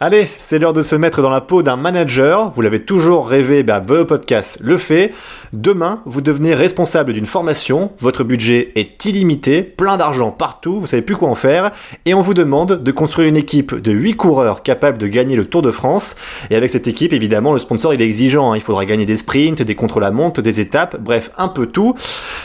Allez, c'est l'heure de se mettre dans la peau d'un manager. Vous l'avez toujours rêvé, bah, vos podcasts le fait. Demain, vous devenez responsable d'une formation, votre budget est illimité, plein d'argent partout, vous savez plus quoi en faire, et on vous demande de construire une équipe de 8 coureurs capables de gagner le Tour de France. Et avec cette équipe, évidemment, le sponsor il est exigeant, hein. il faudra gagner des sprints, des monte, des étapes, bref, un peu tout.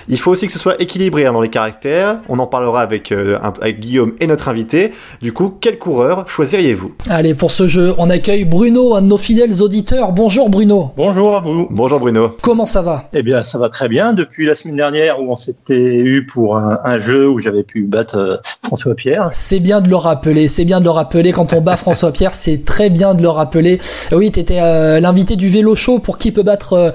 Il faut aussi que ce soit équilibré hein, dans les caractères, on en parlera euh, avec Guillaume et notre invité. Du coup, quel coureur choisiriez-vous? Allez, pour ce jeu, on accueille Bruno, un de nos fidèles auditeurs. Bonjour Bruno. Bonjour à vous. Bonjour Bruno. Comment ça va? Eh bien, ça va très bien. Depuis la semaine dernière où on s'était eu pour un, jeu où j'avais pu battre euh, François Pierre. C'est bien de le rappeler. C'est bien de le rappeler. Quand on bat François Pierre, c'est très bien de le rappeler. Oui, tu étais euh, l'invité du vélo show pour qui peut battre euh,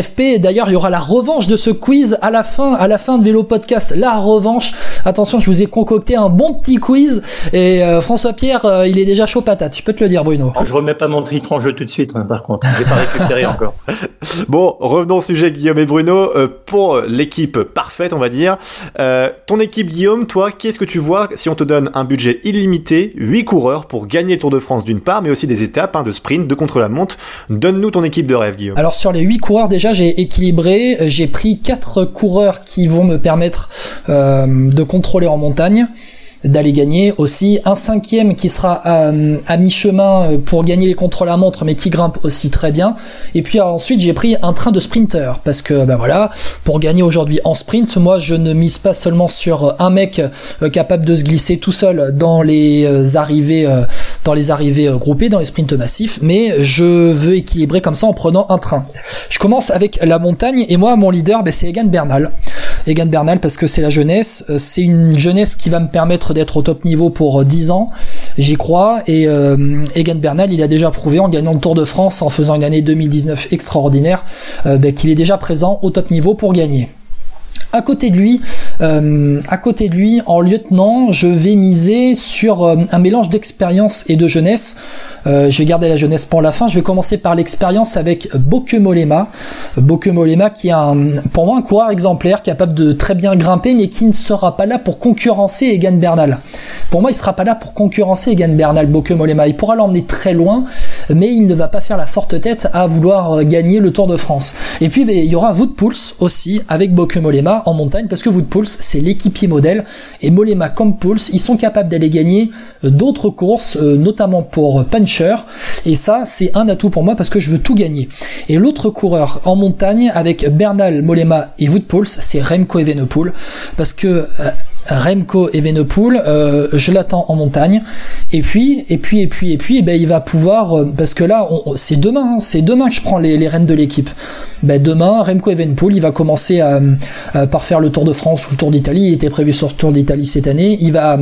FP. D'ailleurs, il y aura la revanche de ce quiz à la fin, à la fin de Vélo Podcast. La revanche. Attention, je vous ai concocté un bon petit quiz. Et François Pierre, il est déjà chaud patate. Je peux te le dire, Bruno. Je remets pas mon titre en jeu tout de suite, hein, par contre. J'ai pas récupéré encore. bon, revenons au sujet, Guillaume et Bruno, euh, pour l'équipe parfaite, on va dire. Euh, ton équipe, Guillaume, toi, qu'est-ce que tu vois si on te donne un budget illimité, 8 coureurs pour gagner le Tour de France d'une part, mais aussi des étapes hein, de sprint, de contre-la-montre Donne-nous ton équipe de rêve, Guillaume. Alors sur les 8 coureurs, déjà, j'ai équilibré. J'ai pris 4 coureurs qui vont me permettre euh, de contrôler en montagne d'aller gagner. Aussi un cinquième qui sera à, mi-chemin pour gagner les contrôles à montre mais qui grimpe aussi très bien. Et puis ensuite j'ai pris un train de sprinter parce que ben voilà pour gagner aujourd'hui en sprint moi je ne mise pas seulement sur un mec euh, capable de se glisser tout seul dans les euh, arrivées euh, dans les arrivées groupées dans les sprints massifs mais je veux équilibrer comme ça en prenant un train. Je commence avec la montagne et moi mon leader ben, c'est Egan Bernal Egan Bernal parce que c'est la jeunesse c'est une jeunesse qui va me permettre d'être au top niveau pour 10 euh, ans, j'y crois. Et euh, Egan Bernal, il a déjà prouvé en gagnant le Tour de France, en faisant une année 2019 extraordinaire, euh, ben, qu'il est déjà présent au top niveau pour gagner. À côté de lui, à côté de lui, en lieutenant, je vais miser sur un mélange d'expérience et de jeunesse. Euh, je vais garder la jeunesse pour la fin. Je vais commencer par l'expérience avec Boke Molema. Boke Molema qui est pour moi un coureur exemplaire capable de très bien grimper mais qui ne sera pas là pour concurrencer Egan Bernal. Pour moi, il sera pas là pour concurrencer Egan Bernal, Boke Molema. Il pourra l'emmener très loin mais il ne va pas faire la forte tête à vouloir euh, gagner le Tour de France. Et puis ben, il y aura Wood Pulse aussi avec Boke Molema en montagne parce que Wood Pulse c'est l'équipier modèle et Molema comme Pulse ils sont capables d'aller gagner euh, d'autres courses notamment pour Punch et ça, c'est un atout pour moi parce que je veux tout gagner. Et l'autre coureur en montagne avec Bernal, Molema et Wood c'est Remco Evenepoel. Parce que euh, Remco Evenepoel, euh, je l'attends en montagne. Et puis, et puis, et puis, et puis, eh ben, il va pouvoir, euh, parce que là, c'est demain, hein, c'est demain que je prends les, les rênes de l'équipe. Ben, demain, Remco Evenepoel, il va commencer à, par faire le Tour de France ou le Tour d'Italie. Il était prévu sur le Tour d'Italie cette année. Il va,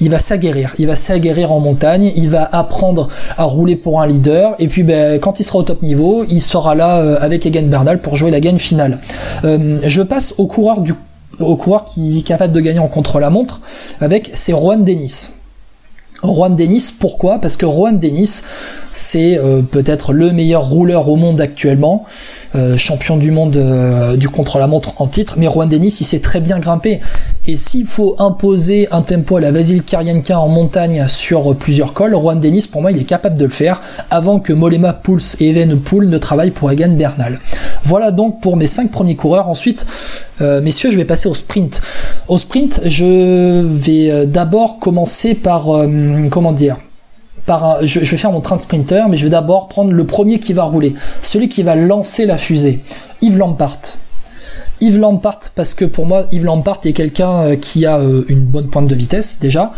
il va s'aguerrir. Il va s'aguerrir en montagne. Il va apprendre à rouler pour un leader. Et puis, ben, quand il sera au top niveau, il sera là euh, avec Egan Bernal pour jouer la gagne finale. Euh, je passe au coureur du au coureur qui est capable de gagner en contre-la-montre avec c'est Juan Dennis. Juan Dennis, pourquoi? Parce que Juan Dennis, c'est euh, peut-être le meilleur rouleur au monde actuellement, euh, champion du monde euh, du contre-la-montre en titre, mais Juan Denis il sait très bien grimper. Et s'il faut imposer un tempo à la Vasil Karienka en montagne sur plusieurs cols, Juan Denis pour moi il est capable de le faire avant que Molema Pouls et Evenepoel ne travaillent pour Egan Bernal. Voilà donc pour mes cinq premiers coureurs. Ensuite, messieurs, je vais passer au sprint. Au sprint, je vais d'abord commencer par comment dire je, vais faire mon train de sprinter, mais je vais d'abord prendre le premier qui va rouler, celui qui va lancer la fusée, Yves Lampart. Yves Lampart, parce que pour moi, Yves Lampart est quelqu'un euh, qui a euh, une bonne pointe de vitesse déjà,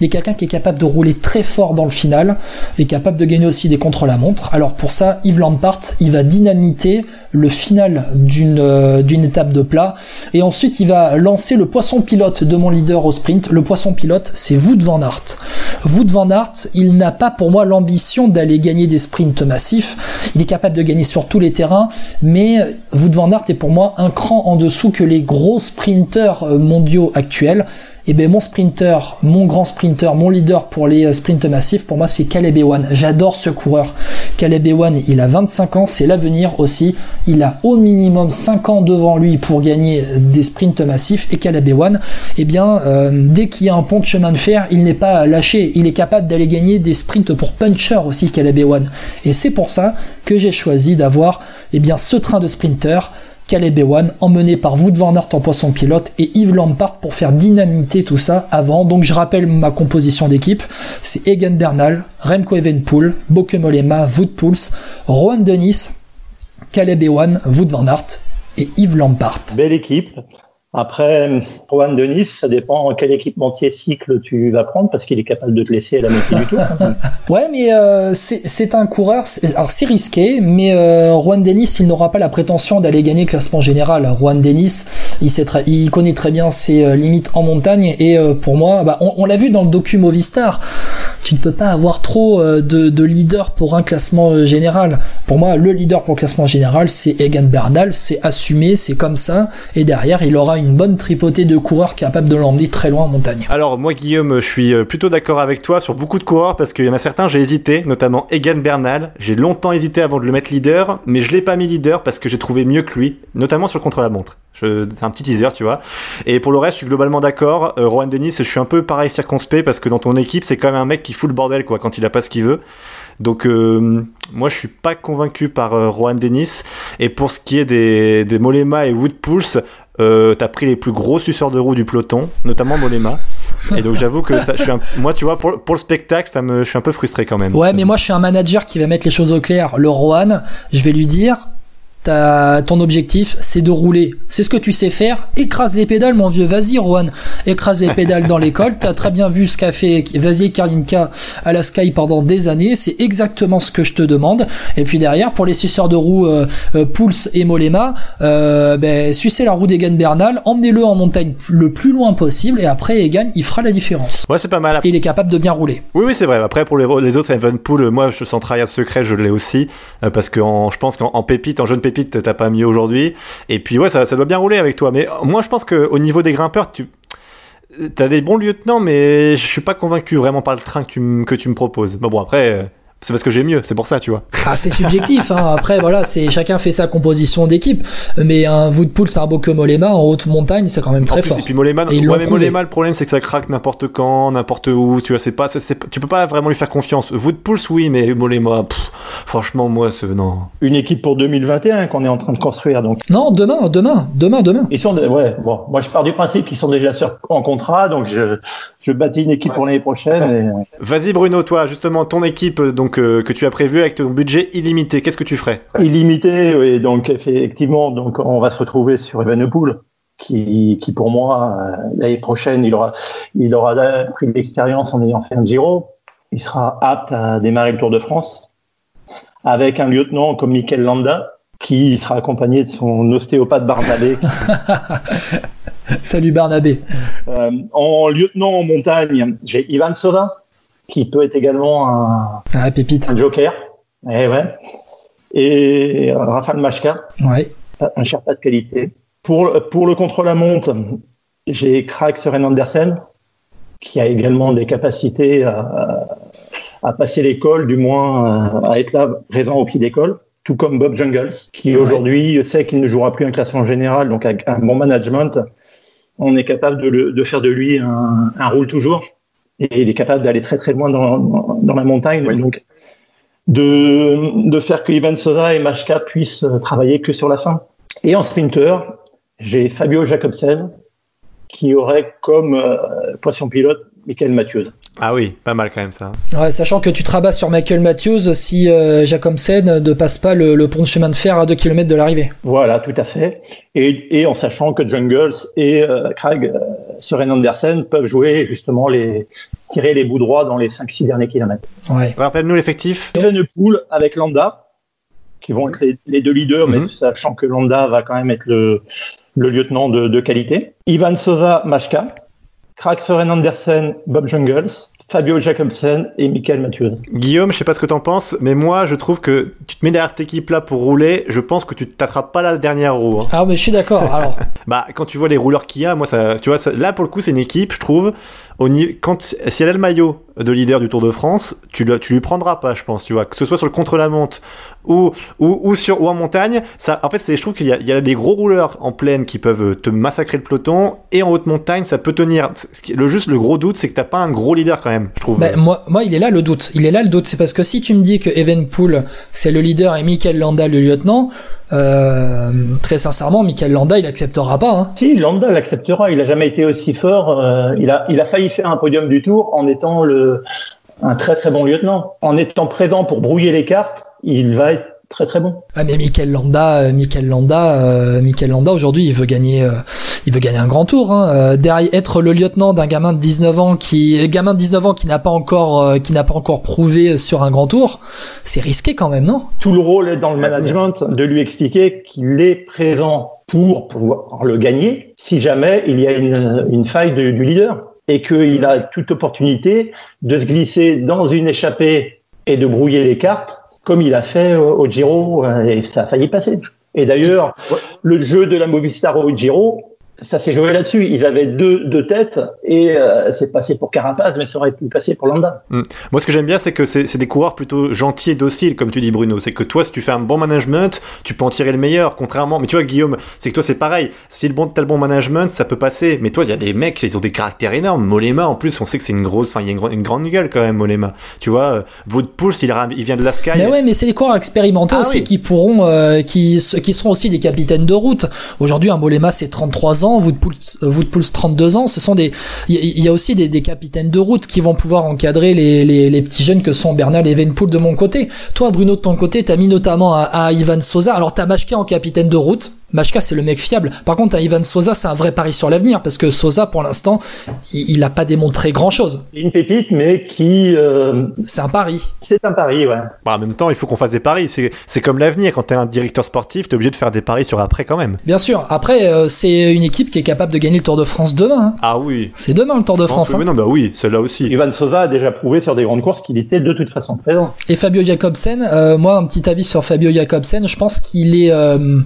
mais quelqu'un qui est capable de rouler très fort dans le final, et capable de gagner aussi des contre-la-montre. Alors pour ça, Yves Lampart, il va dynamiter le final d'une euh, d'une étape de plat, et ensuite il va lancer le poisson pilote de mon leader au sprint. Le poisson pilote, c'est Wout van Aert. Wout van Aert, il n'a pas pour moi l'ambition d'aller gagner des sprints massifs. Il est capable de gagner sur tous les terrains, mais Wout van Aert est pour moi un cran en dessous que les gros sprinteurs euh, mondiaux actuels. Et ben mon sprinter, mon grand sprinter, mon leader pour les sprints massifs, pour moi c'est Caleb Ewan. J'adore ce coureur. Caleb Ewan, il a 25 ans, c'est l'avenir aussi. Il a au minimum 5 ans devant lui pour gagner des sprints massifs. Et Caleb Ewan, eh bien, euh, dès qu'il y a un pont de chemin de fer, il n'est pas lâché. Il est capable d'aller gagner des sprints pour puncher aussi, Caleb Ewan. Et c'est pour ça que j'ai choisi d'avoir eh bien, ce train de sprinter Ewan, emmené par Wood Van en poisson pilote et Yves Lampard pour faire dynamiter tout ça avant. Donc je rappelle ma composition d'équipe, c'est Egan Bernal, Remco Evenpool, Boke Molema, Wood Pouls, Rohan Dennis, Caleb Ewan, Wood Van Aert et Yves Lampard. Belle équipe. Après, Juan Denis, ça dépend quel équipementier cycle tu vas prendre parce qu'il est capable de te laisser à la moitié du tour. ouais, mais euh, c'est un coureur. Alors c'est risqué, mais euh, Juan Denis, il n'aura pas la prétention d'aller gagner le classement général. Juan Denis, il, connaît très bien ses euh, limites en montagne et euh, pour moi, bah, on, l'a vu dans le docu Movistar. Tu ne peux pas avoir trop de, de leader pour un classement général. Pour moi, le leader pour le classement général, c'est Egan Bernal. C'est assumé, c'est comme ça. Et derrière, il aura une bonne tripotée de coureurs capables de l'emmener très loin en montagne. Alors moi Guillaume, je suis euh, plutôt d'accord avec toi sur beaucoup de coureurs parce qu'il y en a certains j'ai hésité, notamment Egan Bernal. J'ai longtemps hésité avant de le mettre leader, mais je l'ai pas mis leader parce que j'ai trouvé mieux que lui, notamment sur le contre-la-montre. C'est un petit teaser, tu vois. Et pour le reste, je suis globalement d'accord. Euh, Rohan Dennis, je suis un peu pareil circonspect parce que dans ton équipe, c'est quand même un mec qui fout le bordel, quand il a pas ce qu'il veut. Donc euh, moi je suis pas convaincu par euh, Rohan Dennis et pour ce qui est des, des Molema et Woodpulse euh, t'as pris les plus gros suceurs de roue du peloton, notamment Molema. Et donc j'avoue que moi, tu vois, pour, pour, le spectacle, ça me, je suis un peu frustré quand même. Ouais, mais moi je suis un manager qui va mettre les choses au clair. Le Rohan, je vais lui dire, ton objectif, c'est de rouler. C'est ce que tu sais faire. Écrase les pédales, mon vieux. Vas-y, Rohan. Écrase les pédales dans l'école. T'as très bien vu ce qu'a fait Vasier Karinka à la Sky pendant des années. C'est exactement ce que je te demande. Et puis derrière, pour les suceurs de roues euh, euh Pulse et Molema, euh, ben, sucez la roue d'Egan Bernal, emmenez-le en montagne le plus loin possible. Et après, Egan, il fera la différence. Ouais, c'est pas mal. Et il est capable de bien rouler. Oui, oui, c'est vrai. Après, pour les, les autres Evenpool, moi, je sens travailler secret, je l'ai aussi. Euh, parce que en, je pense qu'en pépite, en jeune pépite, t'as pas mieux aujourd'hui. Et puis ouais, ça, ça doit bien rouler avec toi. Mais moi, je pense que au niveau des grimpeurs, tu as des bons lieutenants, mais je suis pas convaincu vraiment par le train que tu, que tu me proposes. Bon, bon après, euh, c'est parce que j'ai mieux, c'est pour ça, tu vois. Ah, c'est subjectif. Hein. Après, voilà, c'est chacun fait sa composition d'équipe. Mais un Woodpool, c'est un beau que Molema en haute montagne, c'est quand même très fort. Et puis Molema, ouais, mais Molema, le problème, c'est que ça craque n'importe quand, n'importe où. Tu vois, c'est pas, c'est, tu peux pas vraiment lui faire confiance. Woodpool, oui, mais Molema, franchement, moi, c'est non. Une équipe pour 2021 qu'on est en train de construire, donc. Non, demain, demain, demain, demain. Ils sont, ouais, bon, moi, je pars du principe qu'ils sont déjà sur, en contrat, donc je, je bâtis une équipe pour l'année prochaine. Vas-y, Bruno, toi, justement, ton équipe, donc donc euh, que tu as prévu avec ton budget illimité. Qu'est-ce que tu ferais? Illimité, oui. Donc effectivement, donc on va se retrouver sur Evenepoel, qui, qui pour moi euh, l'année prochaine, il aura, il aura pris de l'expérience en ayant fait un Giro. Il sera apte à démarrer le Tour de France avec un lieutenant comme Mikel Landa, qui sera accompagné de son ostéopathe Barnabé. Salut Barnabé. Euh, en lieutenant en montagne, j'ai Ivan Sovin, qui peut être également un, ah, pépite. un joker. Et, eh ouais. et Rafael Machka, ouais. un Sherpa de qualité. Pour, pour le contre-la-monte, j'ai Craig Soren Andersen, qui a également des capacités à, à passer l'école, du moins à être là, présent au pied d'école tout comme Bob Jungles, qui aujourd'hui sait qu'il ne jouera plus un classement général, donc avec un bon management, on est capable de, le, de faire de lui un, un rôle toujours et il est capable d'aller très très loin dans, dans la montagne. Donc, de, de faire que Ivan Sosa et Machka puissent travailler que sur la fin. Et en sprinter, j'ai Fabio Jacobsen qui aurait comme euh, poisson pilote Michael Matthews. Ah oui, pas mal quand même ça. Ouais, sachant que tu te rabats sur Michael Matthews si euh, Jacobsen ne passe pas le, le, pont de chemin de fer à 2 km de l'arrivée. Voilà, tout à fait. Et, et en sachant que Jungles et euh, Craig euh, Søren Andersen peuvent jouer justement les tirer les bouts droits dans les 5-6 derniers kilomètres. Ouais. Rappelle-nous l'effectif. Evenepoel avec Landa, qui vont être les, les deux leaders, mm -hmm. mais sachant que Landa va quand même être le, le lieutenant de, de qualité. Ivan Sosa Machka, Craig Søren Andersen, Bob Jungles, Fabio Jacobsen et Michael Matthews. Guillaume, je sais pas ce que t'en penses, mais moi, je trouve que tu te mets derrière cette équipe-là pour rouler, je pense que tu t'attrapes pas la dernière roue. hein. Ah, mais je suis d'accord. Alors, Bah, quand tu vois les rouleurs qu'il y a, moi, ça, tu vois, ça- là, pour le coup, c'est une équipe, je trouve, au niveau, quand, si elle a le maillot de leader du Tour de France, tu, le- tu lui prendras pas, je pense, tu vois, que ce soit sur le contre-la-montre ou, ou, ou sur, ou en montagne, ça, en fait, je trouve qu'il y y a des gros rouleurs en plaine qui peuvent te massacrer le peloton, et en haute montagne, ça peut tenir. Le juste, le gros doute, c'est que t'as pas un gros leader quand même, je trouve. Ben, moi, moi, il est là le doute. Il est là le doute. C'est parce que si tu me dis que Evenpool, c'est le leader et Michael Landa le lieutenant, euh, très sincèrement, Michael Landa, il acceptera pas. Hein. Si, Landa l'acceptera. Il a jamais été aussi fort. euh, il, a, il a failli faire un podium du Tour en étant le, un très très bon lieutenant. En étant présent pour brouiller les cartes, il va être très très bon. Ah, mais Michael Landa, euh, Michael Landa, euh, Michael Landa, aujourd'hui, il veut gagner, euh, il veut gagner un grand tour. Hein. Euh, derrière, être le lieutenant d'un gamin de 19 ans qui, gamin de 19 ans qui n'a pas encore, euh, qui n'a pas encore prouvé sur un grand tour, c'est risqué quand même, non? Tout le rôle est dans le management de lui expliquer qu'il est présent pour pouvoir le gagner si jamais il y a une, une faille de- du leader et qu'il a toute opportunité de se glisser dans une échappée et de brouiller les cartes comme il a fait au, au Giro euh, et ça a failli passer. Et d'ailleurs, le jeu de la Movistar au Giro, ça s'est joué là-dessus. Ils avaient deux, deux têtes et euh, c'est passé pour Carapaz, mais ça aurait pu passer pour Landa. Moi, ce que j'aime bien, c'est que c'est c'est des coureurs plutôt gentils et dociles, comme tu dis, Bruno. C'est que toi, si tu fais un bon management, tu peux en tirer le meilleur. Contrairement, mais tu vois, Guillaume, c'est que toi, c'est pareil. Si le bon, t'as le bon management, ça peut passer. Mais toi, il y a des mecs, ils ont des caractères énormes. Molema, en plus, on sait que c'est une grosse, enfin, il y a une, une grande gueule quand même, Molema. Tu vois, euh, Woodpulse, il, ram- il vient de la Sky. Mais ouais, mais c'est des coureurs expérimentés Ah aussi oui. qui pourront, euh, qui, qui seront aussi des capitaines de route. Aujourd'hui, un Molema c'est 33 ans, Woodpulse, euh, Woodpulse 32 ans. Ce sont des, il y, a aussi des, capitaines de route qui vont pouvoir encadrer les, les, petits jeunes que sont Bernal et Evenpool de mon côté. Toi, Bruno, de ton côté, t'as mis notamment à, à Ivan Sosa. Alors, t'as Machka en capitaine de route. Machka, c'est le mec fiable. Par contre, à Ivan Sosa, c'est un vrai pari sur l'avenir parce que Sosa, pour l'instant, il, il a pas démontré grand chose. Une pépite, mais qui, euh, C'est un pari. c'est un pari, ouais. Bah, en même temps, il faut qu'on fasse des paris. C'est comme l'avenir. Quand t'es un directeur sportif, t'es obligé de faire des paris sur après quand même. Bien sûr. Après, euh, c'est une équipe qui est capable de gagner le Tour de France demain. hein. Ah oui. C'est demain le Tour de France. hein. mais non, bah oui, celle-là aussi. Ivan Sosa a déjà prouvé sur des grandes courses qu'il était de toute façon présent. Et Fabio Jacobsen, euh, moi un petit avis sur Fabio Jacobsen, je pense qu'il est, euh,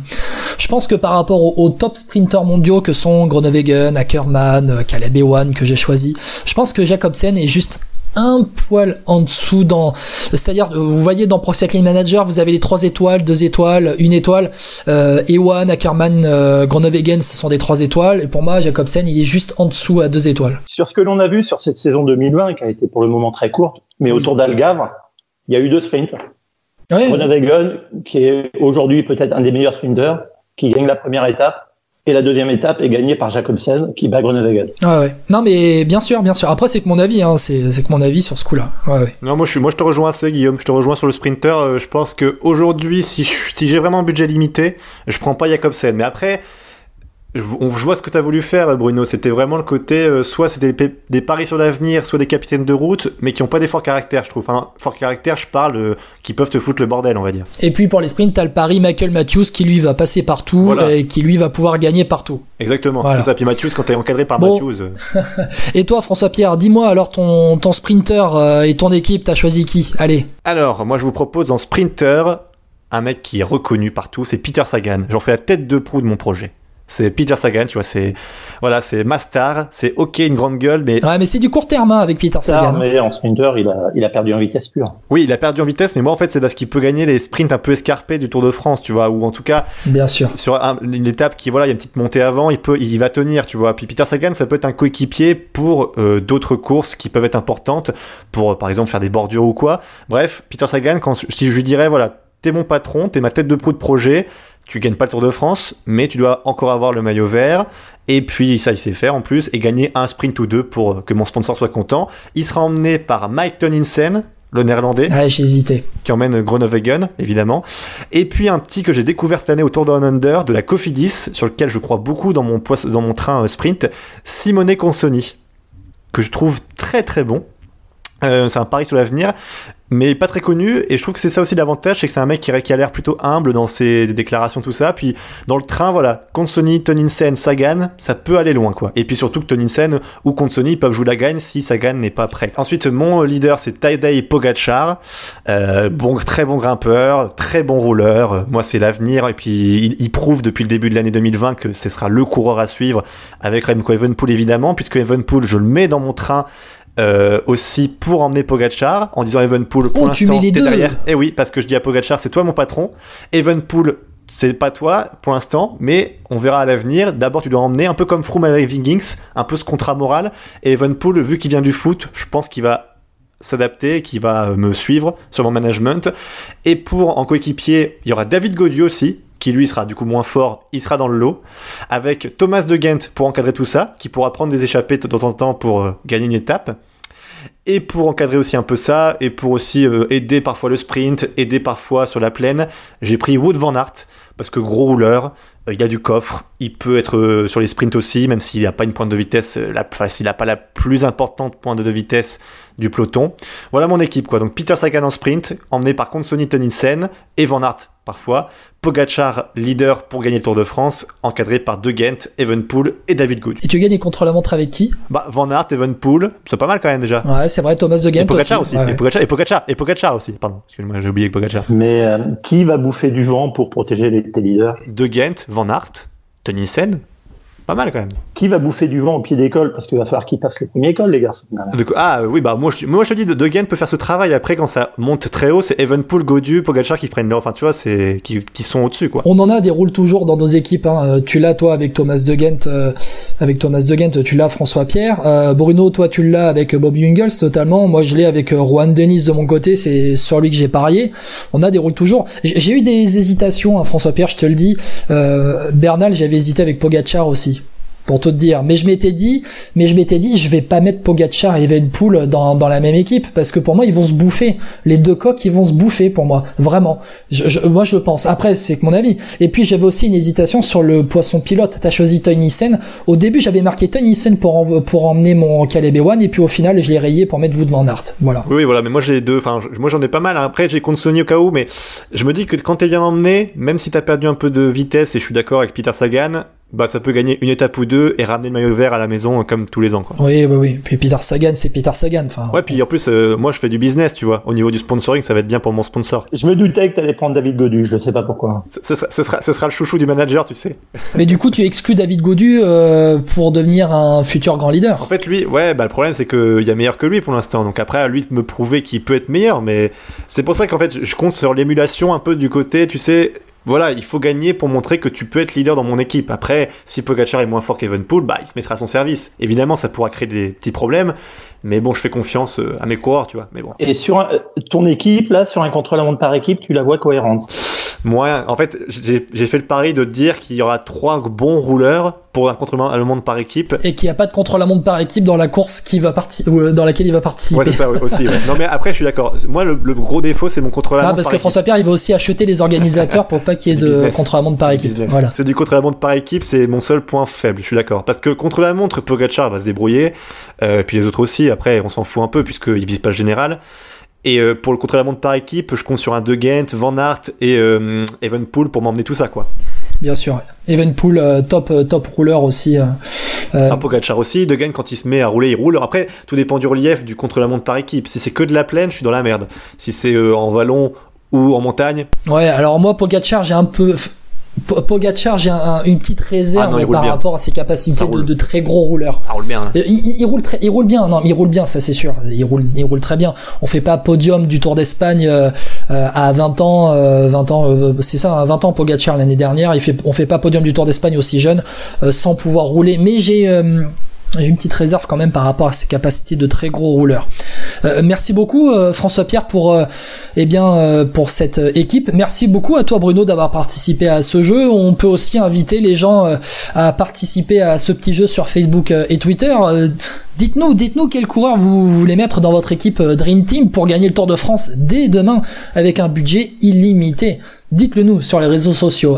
je pense que par rapport aux, aux top sprinteurs mondiaux que sont Groenewegen, Ackermann, euh, Caleb Ewan que j'ai choisi, je pense que Jacobsen est juste un poil en dessous dans c'est-à-dire euh, vous voyez dans Pro Cycling Manager vous avez les trois étoiles deux étoiles une étoile. Euh, Ewan Ackermann euh, Groenewegen ce sont des trois étoiles. Et pour moi Jacobsen il est juste en dessous à deux étoiles. Sur ce que l'on a vu sur cette saison 2020, qui a été pour le moment très courte, mais autour d'Algavre, il y a eu deux sprints. ouais, Groenewegen, qui est aujourd'hui peut-être un des meilleurs sprinters, qui gagne la première étape. Et la deuxième étape est gagnée par Jacobsen, qui bat Groenewegen. ouais, ouais. non mais bien sûr bien sûr après c'est que mon avis hein, c'est c'est que mon avis sur ce coup là ouais, ouais. Non, moi je, suis, moi je te rejoins assez, Guillaume. Je te rejoins sur le sprinter. Euh, je pense que aujourd'hui, si, je- si j'ai vraiment un budget limité, je prends pas Jacobsen. Mais après, je, on- je vois ce que tu as voulu faire, Bruno. C'était vraiment le côté, euh, soit c'était des, des paris sur l'avenir, soit des capitaines de route, mais qui ont pas des forts caractères, je trouve. Enfin, fort caractère, je parle, euh, qui peuvent te foutre le bordel, on va dire. Et puis pour les sprints, t'as le pari Michael Matthews qui lui va passer partout Voilà. et qui lui va pouvoir gagner partout. Exactement. Voilà. C'est ça. Puis Matthews, quand t'es encadré par Bon. Matthews. euh, Et toi, François-Pierre, dis-moi alors ton, ton sprinter euh, et ton équipe, t'as choisi qui? Allez. Alors, moi je vous propose en sprinter un mec qui est reconnu partout, c'est Peter Sagan. J'en fais la tête de proue de mon projet. C'est Peter Sagan, tu vois, c'est voilà, c'est ma star, c'est ok une grande gueule, mais Ouais, mais c'est du court terme hein, avec Peter Ça, Sagan. hein. mais en sprinter, il a, il a perdu en vitesse pure. oui, il a perdu en vitesse, mais moi en fait c'est parce qu'il peut gagner les sprints un peu escarpés du Tour de France, tu vois, ou en tout cas Bien sûr. sur un- une étape qui voilà, il y a une petite montée avant, il peut, il va tenir, tu vois. Puis Peter Sagan, ça peut être un coéquipier pour euh, d'autres courses qui peuvent être importantes, pour euh, par exemple faire des bordures ou quoi. Bref, Peter Sagan, quand si je lui dirais voilà, t'es mon patron, t'es ma tête de proue de projet, tu gagnes pas le Tour de France, mais tu dois encore avoir le maillot vert. Et puis ça, il sait faire en plus, et gagner un sprint ou deux pour que mon sponsor soit content. Il sera emmené par Mike Toninsen, le néerlandais Ouais, j'ai hésité. qui emmène Groenewegen, évidemment. Et puis un petit que j'ai découvert cette année au Tour Down Under de la Cofidis, sur lequel je crois beaucoup dans mon, dans mon train euh, sprint, Simone Consoni, que je trouve très très bon. Euh, c'est un pari sur l'avenir, mais pas très connu. Et je trouve que c'est ça aussi l'avantage, c'est que c'est un mec qui, qui a l'air plutôt humble dans ses déclarations, tout ça. Puis dans le train, voilà, contre Sony, Toninsen, Sagan, ça peut aller loin, quoi. Et puis surtout que Toninsen ou contre Sony peuvent jouer la gagne si Sagan n'est pas prêt. Ensuite, mon leader, c'est Tadej Pogacar. Euh, bon, très bon grimpeur, très bon rouleur. Moi, c'est l'avenir. Et puis, il, il, prouve depuis le début de l'année 2020 que ce sera le coureur à suivre avec Remco Evenpool, évidemment, puisque Evenpool, je le mets dans mon train euh, aussi pour emmener Pogachar en disant Evenpool pour oh, l'instant t'es derrière. Et eh oui, parce que je dis à Pogachar c'est toi mon patron. Evenpool c'est pas toi pour l'instant, mais on verra à l'avenir. D'abord, tu dois emmener un peu comme Froome avec Wiggins, un peu ce contrat moral. Et Evenpool, vu qu'il vient du foot, je pense qu'il va s'adapter, qu'il va me suivre sur mon management. Et pour en coéquipier, il y aura David Godieu aussi, qui lui sera du coup moins fort, il sera dans le lot, avec Thomas de Ghent pour encadrer tout ça, qui pourra prendre des échappées de temps en temps pour euh, gagner une étape, et pour encadrer aussi un peu ça, et pour aussi euh, aider parfois le sprint, aider parfois sur la plaine, j'ai pris Wood Van Aert, parce que gros rouleur, euh, il a du coffre, il peut être sur les sprints aussi, même s'il n'a pas une pointe de vitesse, la, enfin, s'il n'a pas la plus importante pointe de vitesse du peloton. Voilà mon équipe, quoi. Donc Peter Sagan en sprint, emmené par contre Sonny Toninsen et Van Aert parfois. Pogachar, leader pour gagner le Tour de France, encadré par De Gent, Evenpool et David Good. Et tu gagnes contre la montre avec qui? Bah Van Aert, Evenpool, c'est pas mal quand même déjà. Ouais, c'est vrai, Thomas De Gent et Pogacar aussi. Ouais, et, Pogacar, et, Pogacar, et Pogacar aussi, pardon. Excuse-moi, j'ai oublié Pogacar. Mais euh, qui va bouffer du vent pour protéger les, tes leaders? De Gent, Van Aert, Tonissen, pas mal quand même. Qui va bouffer du vent au pied d'école Parce qu'il va falloir qu'ils passent les premiers écoles, les garçons? ah oui, bah moi je, moi je te dis, De, de peut faire ce travail. Après, quand ça monte très haut, c'est Evenpool, Godieu, Pogacar qui prennent leur. Enfin, tu vois, c'est qui, qui sont au-dessus, quoi. On en a des rôles toujours dans nos équipes. Hein. Tu l'as, toi, avec Thomas De euh, avec Thomas De tu l'as, François Pierre. Euh, Bruno, toi, tu l'as avec Bob Jungels, totalement. Moi, je l'ai avec euh, Juan Denis de mon côté. C'est sur lui que j'ai parié. On a des rôles toujours. J'ai eu des hésitations, hein, François Pierre, je te le dis. Euh, Bernal, j'avais hésité avec Pogacar aussi pour te dire. Mais je m'étais dit, mais je m'étais dit, je vais pas mettre Pogacar et Evenpool dans, dans la même équipe parce que pour moi ils vont se bouffer. Les deux coques ils vont se bouffer pour moi, vraiment. Je, moi je le pense. Après c'est que mon avis. Et puis j'avais aussi une hésitation sur le poisson pilote. T'as choisi Tony Sen. Au début j'avais marqué Tony Sen pour pour emmener mon Caleb One et puis au final je l'ai rayé pour mettre Wood van Aert. Voilà. Oui, voilà. Mais moi j'ai deux. Enfin moi j'en ai pas mal. Après j'ai contre Sony au cas où, mais je me dis que quand t'es bien emmené, même si t'as perdu un peu de vitesse et je suis d'accord avec Peter Sagan bah ça peut gagner une étape ou deux et ramener le maillot vert à la maison euh, comme tous les ans. Quoi. Oui, oui, oui. Puis Peter Sagan, c'est Peter Sagan. Enfin. Ouais, puis en plus, euh, moi je fais du business, tu vois. Au niveau du sponsoring, ça va être bien pour mon sponsor. Je me doutais que t'allais prendre David Godu, je sais pas pourquoi. Ce, sera, ce, sera, ce sera le chouchou du manager, tu sais. Mais du coup, tu exclus David Godu euh, pour devenir un futur grand leader. En fait, lui, ouais, bah le problème c'est qu'il y a meilleur que lui pour l'instant. Donc après, à lui de me prouver qu'il peut être meilleur. Mais c'est pour ça qu'en fait, je compte sur l'émulation un peu du côté, tu sais voilà, il faut gagner pour montrer que tu peux être leader dans mon équipe. Après, si Pogacar est moins fort qu'Evenpool, bah, il se mettra à son service. Évidemment, ça pourra créer des petits problèmes, mais bon, je fais confiance euh, à mes coureurs, tu vois. Mais bon. Et sur ton équipe, là, sur un contre-la-montre par équipe, tu la vois cohérente moi, en fait, j'ai fait le pari de dire qu'il y aura trois bons rouleurs pour un contre-la-montre par équipe. Et qu'il n'y a pas de contre-la-montre par équipe dans la course qui va euh, dans laquelle il va participer. Ouais, c'est ça aussi. Ouais. Non, mais après, je suis d'accord. Moi, le, gros défaut, c'est mon contre-la-montre. Ah, parce que François Pierre, il va aussi acheter les organisateurs pour pas qu'il y ait de contre-la-montre par équipe. Voilà. C'est du contre-la-montre par équipe, c'est mon seul point faible. Je suis d'accord. Parce que contre-la-montre, Pogacar va se débrouiller. Euh, puis les autres aussi. Après, on s'en fout un peu puisqu'ils visent pas le général. Et euh, pour le contre-la-montre par équipe, je compte sur un De Gent, Van Aert et euh, Evenpool pour m'emmener tout ça, quoi. Bien sûr. Evenpool, euh, top, euh, top rouleur aussi. Un Pogacar aussi. De Gent, quand il se met à rouler, il roule. Après, tout dépend du relief, du contre-la-montre par équipe. Si c'est que de la plaine, je suis dans la merde. Si c'est en vallon ou en montagne. Ouais, alors moi, Pogacar, j'ai un peu Pogacar, j'ai un, une petite réserve ah par rapport à ses capacités de, de, très gros rouleur. Ça roule bien. Hein. Il, il, roule très, il roule bien. Non, il roule bien, ça c'est sûr. Il roule, il roule très bien. On fait pas podium du Tour d'Espagne euh, euh à 20 ans, euh, 20 ans, euh, c'est ça, 20 ans Pogacar l'année dernière. Il fait, on fait pas podium du Tour d'Espagne aussi jeune, euh, sans pouvoir rouler. Mais j'ai j'ai une petite réserve quand même par rapport à ses capacités de très gros rouleur. Euh, merci beaucoup euh, François Pierre pour euh, eh bien pour cette équipe. Merci beaucoup à toi Bruno d'avoir participé à ce jeu. On peut aussi inviter les gens à participer à ce petit jeu sur Facebook et Twitter. Dites-nous, dites-nous quel coureur vous voulez mettre dans votre équipe Dream Team pour gagner le Tour de France dès demain avec un budget illimité. Dites-le nous sur les réseaux sociaux.